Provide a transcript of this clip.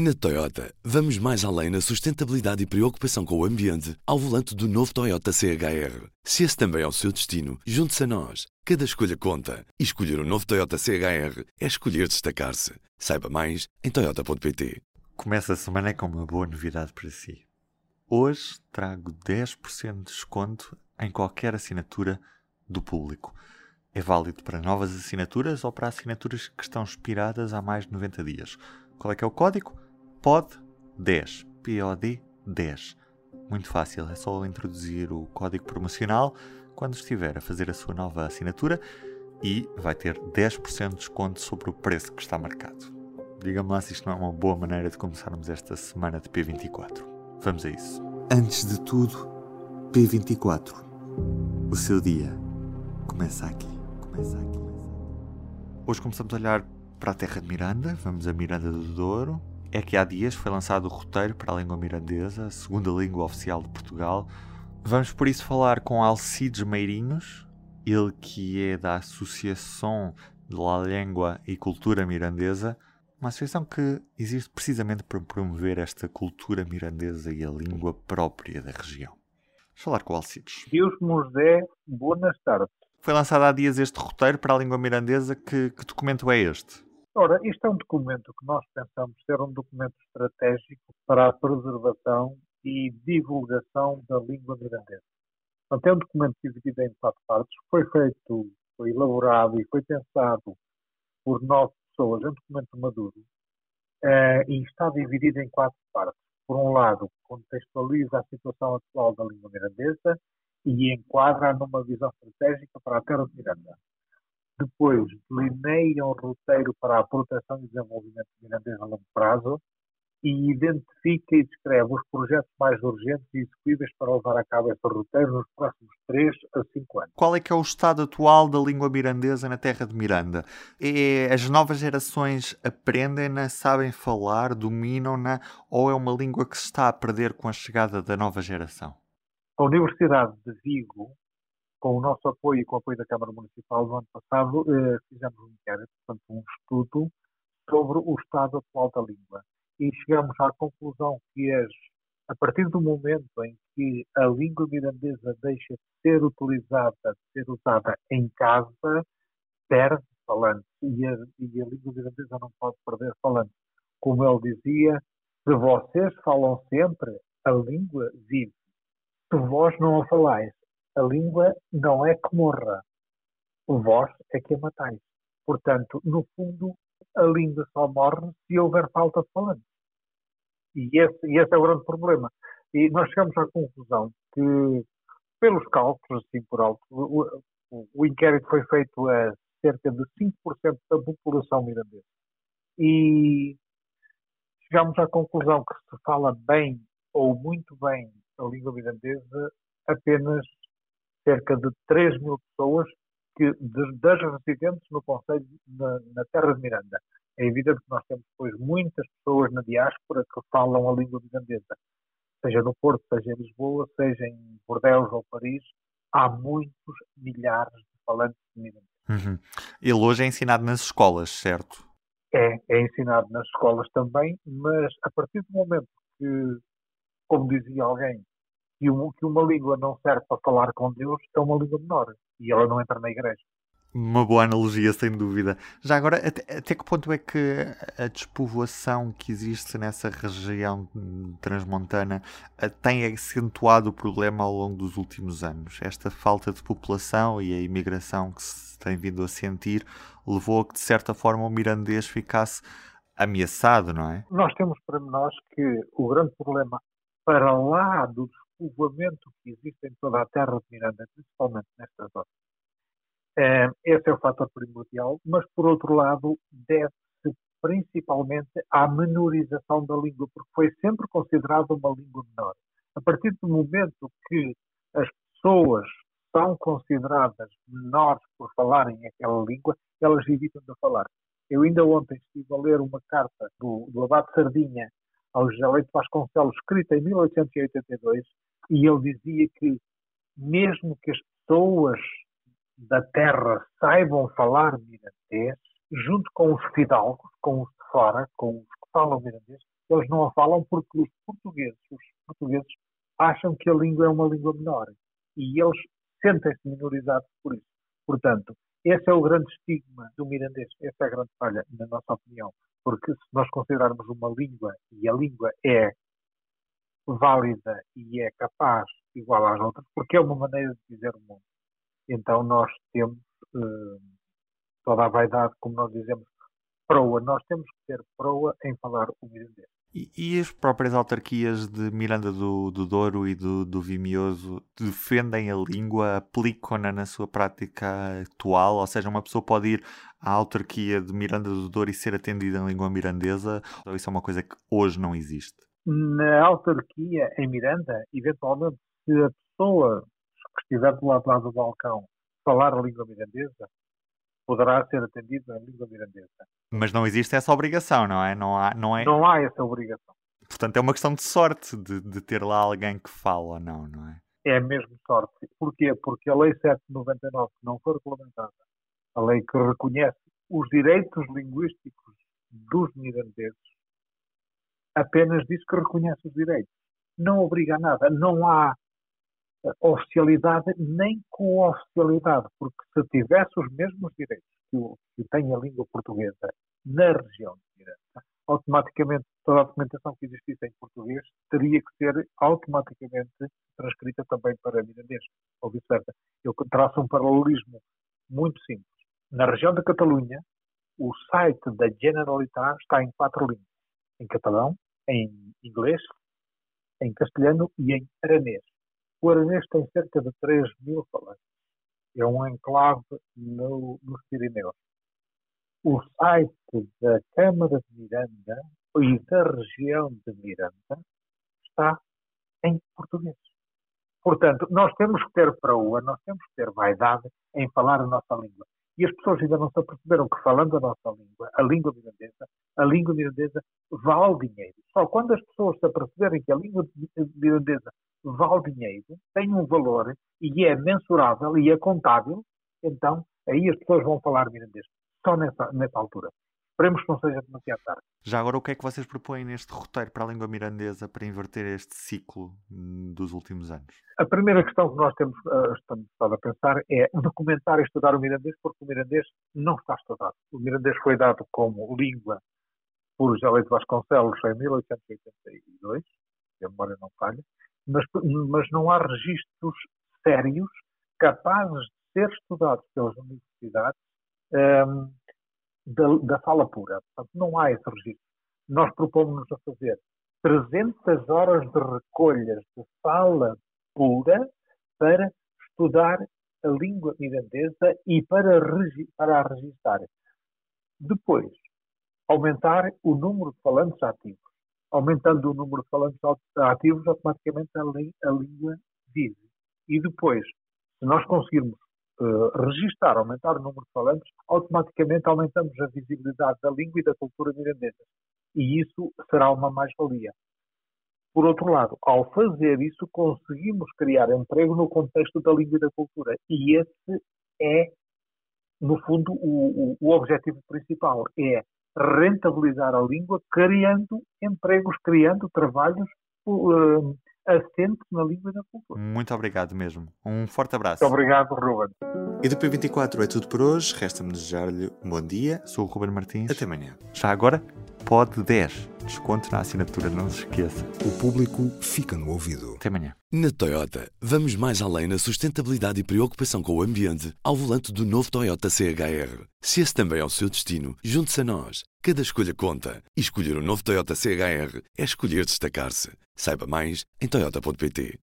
Na Toyota, vamos mais além na sustentabilidade e preocupação com o ambiente ao volante do novo Toyota CHR. Se esse também é o seu destino, junte-se a nós. Cada escolha conta. E escolher o um novo Toyota CHR é escolher destacar-se. Saiba mais em Toyota.pt. Começa a semana com uma boa novidade para si. Hoje trago 10% de desconto em qualquer assinatura do público. É válido para novas assinaturas ou para assinaturas que estão expiradas há mais de 90 dias. Qual é que é o código? POD10. POD 10. Muito fácil, é só introduzir o código promocional quando estiver a fazer a sua nova assinatura e vai ter 10% de desconto sobre o preço que está marcado. Diga-me lá se isto não é uma boa maneira de começarmos esta semana de P24. Vamos a isso. Antes de tudo, P24. O seu dia começa aqui. Começa aqui. Hoje começamos a olhar para a terra de Miranda, vamos a Miranda do Douro, é que há dias foi lançado o roteiro para a língua mirandesa, a segunda língua oficial de Portugal. Vamos por isso falar com Alcides Meirinhos, ele que é da Associação de la Língua e Cultura Mirandesa, uma associação que existe precisamente para promover esta cultura mirandesa e a língua própria da região. Vamos falar com o Alcides. Deus nos dê boas tardes. Foi lançado há dias este roteiro para a língua mirandesa. Que, que documento é este? Ora, isto é um documento que nós pensamos ser um documento estratégico para a preservação e divulgação da língua mirandesa. Portanto, é um documento dividido em quatro partes, foi feito, foi elaborado e foi pensado por nove pessoas, é um documento maduro, eh, e está dividido em quatro partes. Por um lado, contextualiza a situação atual da língua mirandesa e enquadra numa visão estratégica para a terra de Miranda. Depois, delineia um roteiro para a proteção e desenvolvimento mirandês a longo prazo e identifica e descreve os projetos mais urgentes e execuíveis para levar a cabo esse roteiro nos próximos 3 a 5 anos. Qual é que é o estado atual da língua mirandesa na terra de Miranda? É, as novas gerações aprendem-na, sabem falar, dominam-na ou é uma língua que se está a perder com a chegada da nova geração? A Universidade de Vigo com o nosso apoio e com o apoio da Câmara Municipal no ano passado, eh, fizemos um inquérito, portanto, um estudo sobre o estado atual da língua. E chegamos à conclusão que as, a partir do momento em que a língua mirandesa deixa de ser utilizada, de ser usada em casa, perde falantes. E a, e a língua mirandesa não pode perder falantes. Como ele dizia, se vocês falam sempre, a língua vive. Se vós não a falais, a língua não é que morra, vós é que a matais. Portanto, no fundo, a língua só morre se houver falta de falantes. E esse, e esse é o grande problema. E nós chegamos à conclusão que, pelos cálculos, assim por alto, o, o, inquérito foi feito a cerca de 5% da população mirandesa. E chegamos à conclusão que se fala bem ou muito bem a língua mirandesa apenas cerca de 3 mil pessoas que, das residentes no Conselho, na, na, Terra de Miranda. É evidente que nós temos depois muitas pessoas na diáspora que falam a língua mirandesa, seja no Porto, seja em Lisboa, seja em Bordeaux ou Paris, há muitos milhares de falantes de mirandês. Uhum. Ele hoje é ensinado nas escolas, certo? É, é ensinado nas escolas também, mas a partir do momento que, como dizia alguém, que, uma, que uma língua não serve para falar com Deus é uma língua menor e ela não entra na igreja. Uma boa analogia, sem dúvida. Já agora, até, até, que ponto é que a despovoação que existe nessa região transmontana eh, tem acentuado o problema ao longo dos últimos anos? Esta falta de população e a imigração que se tem vindo a sentir levou a que, de certa forma, o mirandês ficasse ameaçado, não é? Nós temos para nós que o grande problema, para lá do povoamento que existe em toda a terra de Miranda, principalmente nesta zona. Esse é o fator primordial, mas por outro lado deve-se principalmente à menorização da língua, porque foi sempre considerada uma língua menor. A partir do momento que as pessoas são consideradas menores por falarem aquela língua, elas evitam de falar. Eu ainda ontem estive a ler uma carta do, do Abate Sardinha ao José Leite Vasconcelos, escrita em 1882, e ele dizia que mesmo que as pessoas da terra saibam falar mirandês, junto com os fidalgos, com os de fora, com os que falam mirandês, eles não a falam porque os portugueses, os portugueses acham que a língua é uma língua menor. E eles sentem-se minorizados por isso. Portanto, esse é o grande estigma do mirandês, essa é a grande falha, na nossa opinião, porque se nós considerarmos uma língua e a língua é válida e é capaz igual às outras, porque é uma maneira de dizer o mundo. Então nós temos eh, toda a vaidade, como nós dizemos, proa. Nós temos que ter proa em falar o mirandês. E, e, as próprias autarquias de Miranda do, do Douro e do, do Vimioso defendem a língua, aplicam-na na sua prática atual? Ou seja, uma pessoa pode ir à autarquia de Miranda do Douro e ser atendida em língua mirandesa? Ou isso é uma coisa que hoje não existe? Na autarquia em Miranda, eventualmente, se a pessoa que estiver do lado, do balcão falar a língua mirandesa, poderá ser atendido em língua mirandesa. Mas não existe essa obrigação, não é? Não há, não é... Não há essa obrigação. Portanto, é uma questão de sorte de, de ter lá alguém que fala ou não, não é? É mesmo sorte. Porquê? Porque a Lei 799, que não foi regulamentada, a lei que reconhece os direitos linguísticos dos mirandeses, apenas diz que reconhece os direitos. Não obriga a nada. Não há oficialidade nem com oficialidade, porque se tivesse os mesmos direitos que, o, que tem a língua portuguesa na região de Miranda, automaticamente toda a documentação que existisse em português teria que ser automaticamente transcrita também para mirandês, ou vice-versa. Eu traço um paralelismo muito simples. Na região da Catalunha, o site da Generalitat está em quatro línguas. Em catalão, em inglês, em castelhano e em aranês. O Aranês tem cerca de 3 mil falantes. É um enclave no, nos Pirineus. O site da Câmara de Miranda e da região de Miranda está em português. Portanto, nós temos que ter proa, nós temos que ter vaidade em falar a nossa língua. E as pessoas ainda não se aperceberam que, falando a nossa língua, a língua mirandesa, a língua mirandesa vale dinheiro. Só quando as pessoas se aperceberem que a língua mirandesa vale dinheiro, tem um valor e é mensurável e é contábil, então aí as pessoas vão falar mirandês. Só nessa, nessa altura. Esperemos que não seja demasiado tarde. Já agora, o que é que vocês propõem neste roteiro para a língua mirandesa para inverter este ciclo hum, dos últimos anos? A primeira questão que nós temos, uh, estamos a pensar é documentar e estudar o mirandês, porque o mirandês não está estudado. O mirandês foi dado como língua por José de Vasconcelos em 1882, se a memória não falha, mas, mas não há registros sérios capazes de ser estudados pelas universidades um, da, da fala pura. Portanto, não há esse registro. Nós propomos-nos a fazer 300 horas de recolhas de fala pura para estudar a língua mirandesa e para, para a registar. Depois, aumentar o número de falantes ativos aumentando o número de falantes ativos, automaticamente a, a língua vive. E depois, se nós conseguirmos uh, registar, aumentar o número de falantes, automaticamente aumentamos a visibilidade da língua e da cultura mirandesa. E isso será uma mais-valia. Por outro lado, ao fazer isso, conseguimos criar emprego no contexto da língua e da cultura. E esse é, no fundo, o, o, o objetivo principal. É rentabilizar a língua, criando empregos, criando trabalhos uh, assentes na língua e na cultura. Muito obrigado mesmo. Um forte abraço. Muito obrigado, Ruben. E do P24 é tudo por hoje. Resta-me desejar-lhe um bom dia. Sou o Ruben Martins. Até amanhã. Já agora, pode 10. Desconto na assinatura, não se esqueça. O público fica no ouvido. Até amanhã. Na Toyota, vamos mais além na sustentabilidade e preocupação com o ambiente ao volante do novo Toyota CHR. Se esse também é o seu destino, junte-se a nós. Cada escolha conta. E escolher o um novo Toyota CHR é escolher destacar-se. Saiba mais em Toyota.pt.